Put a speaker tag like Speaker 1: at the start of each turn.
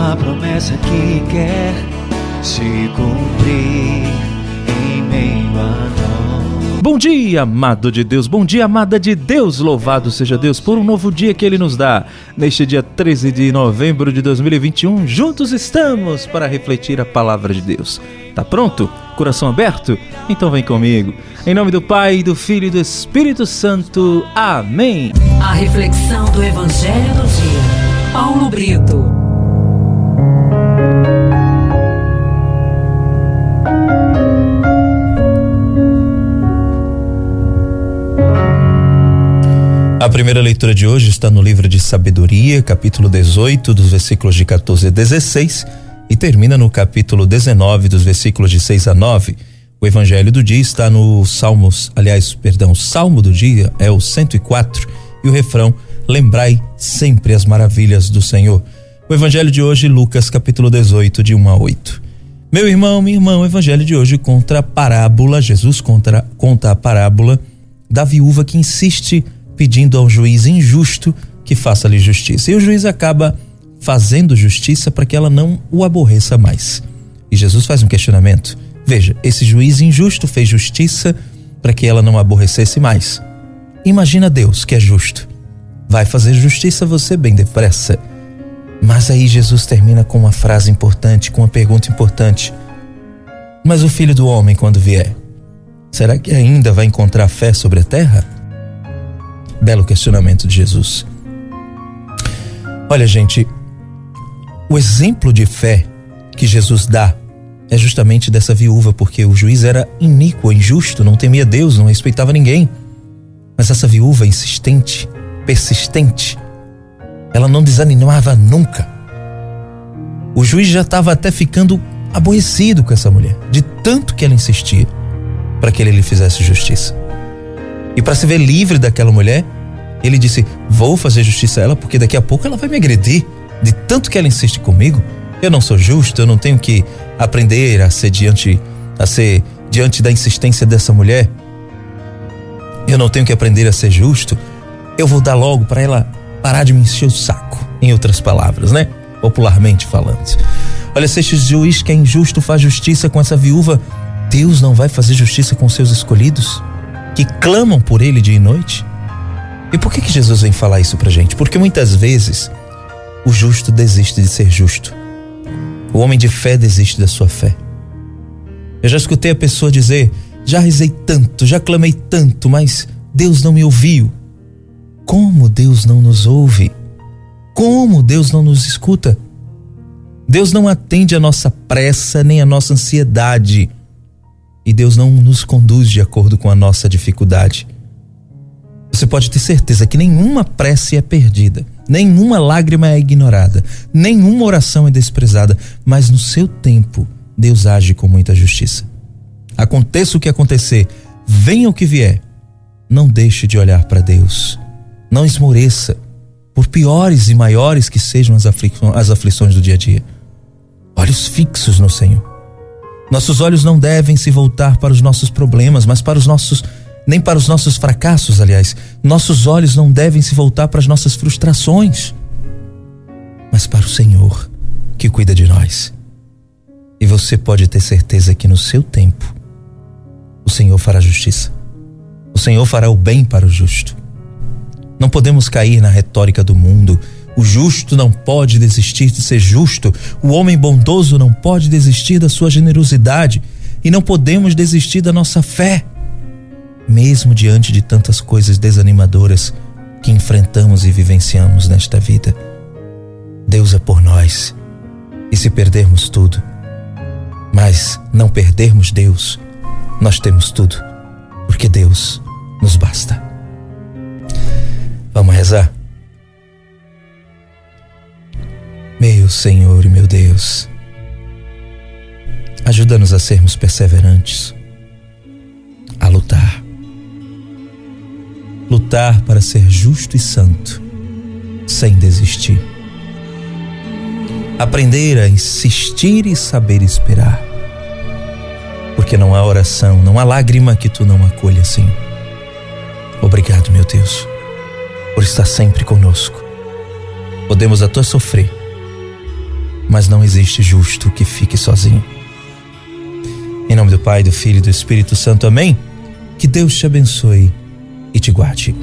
Speaker 1: uma promessa que quer se cumprir em meio a nós.
Speaker 2: Bom dia, amado de Deus, bom dia, amada de Deus, louvado seja Deus por um novo dia que Ele nos dá. Neste dia 13 de novembro de 2021, juntos estamos para refletir a palavra de Deus. Tá pronto? Coração aberto? Então vem comigo. Em nome do Pai, do Filho e do Espírito Santo. Amém.
Speaker 3: A reflexão do Evangelho do Dia. Paulo Brito.
Speaker 2: A primeira leitura de hoje está no livro de Sabedoria, capítulo 18, dos versículos de 14 a 16, e termina no capítulo 19, dos versículos de 6 a 9. O evangelho do dia está no Salmos, aliás, perdão, Salmo do dia é o 104 e o refrão: Lembrai sempre as maravilhas do Senhor. O evangelho de hoje, Lucas, capítulo 18, de 1 a 8. Meu irmão, minha irmã, o evangelho de hoje contra a parábola, Jesus contra, conta a parábola da viúva que insiste pedindo ao juiz injusto que faça-lhe justiça. E o juiz acaba fazendo justiça para que ela não o aborreça mais. E Jesus faz um questionamento. Veja, esse juiz injusto fez justiça para que ela não aborrecesse mais. Imagina Deus, que é justo. Vai fazer justiça você bem depressa. Mas aí Jesus termina com uma frase importante, com uma pergunta importante. Mas o filho do homem, quando vier, será que ainda vai encontrar fé sobre a terra? Belo questionamento de Jesus. Olha, gente, o exemplo de fé que Jesus dá é justamente dessa viúva, porque o juiz era iníquo, injusto, não temia Deus, não respeitava ninguém. Mas essa viúva insistente, persistente, ela não desanimava nunca. O juiz já estava até ficando aborrecido com essa mulher, de tanto que ela insistia para que ele lhe fizesse justiça. E para se ver livre daquela mulher, ele disse: Vou fazer justiça a ela, porque daqui a pouco ela vai me agredir. De tanto que ela insiste comigo, eu não sou justo, eu não tenho que aprender a ser diante, a ser diante da insistência dessa mulher. Eu não tenho que aprender a ser justo. Eu vou dar logo para ela parar de me encher o saco. Em outras palavras, né? Popularmente falando. Olha, se este juiz que é injusto faz justiça com essa viúva, Deus não vai fazer justiça com seus escolhidos? Que clamam por ele dia e noite? E por que, que Jesus vem falar isso pra gente? Porque muitas vezes o justo desiste de ser justo. O homem de fé desiste da sua fé. Eu já escutei a pessoa dizer: já rezei tanto, já clamei tanto, mas Deus não me ouviu. Como Deus não nos ouve? Como Deus não nos escuta? Deus não atende a nossa pressa nem a nossa ansiedade e Deus não nos conduz de acordo com a nossa dificuldade. Você pode ter certeza que nenhuma prece é perdida, nenhuma lágrima é ignorada, nenhuma oração é desprezada, mas no seu tempo Deus age com muita justiça. Aconteça o que acontecer, venha o que vier, não deixe de olhar para Deus. Não esmoreça, por piores e maiores que sejam as, aflições do dia a dia. Olhos fixos no Senhor. Nossos olhos não devem se voltar para os nossos problemas, mas para os nossos nem para os nossos fracassos, aliás. Nossos olhos não devem se voltar para as nossas frustrações, mas para o Senhor que cuida de nós. E você pode ter certeza que no seu tempo o Senhor fará justiça. O Senhor fará o bem para o justo. Não podemos cair na retórica do mundo o justo não pode desistir de ser justo, o homem bondoso não pode desistir da sua generosidade e não podemos desistir da nossa fé, mesmo diante de tantas coisas desanimadoras que enfrentamos e vivenciamos nesta vida. Deus é por nós, e se perdermos tudo, mas não perdermos Deus, nós temos tudo, porque Deus nos basta. Vamos rezar? Senhor e meu Deus, ajuda-nos a sermos perseverantes, a lutar. Lutar para ser justo e santo, sem desistir. Aprender a insistir e saber esperar. Porque não há oração, não há lágrima que tu não acolha, Senhor. Obrigado, meu Deus, por estar sempre conosco. Podemos até sofrer mas não existe justo que fique sozinho. Em nome do Pai, do Filho e do Espírito Santo, amém. Que Deus te abençoe e te guarde.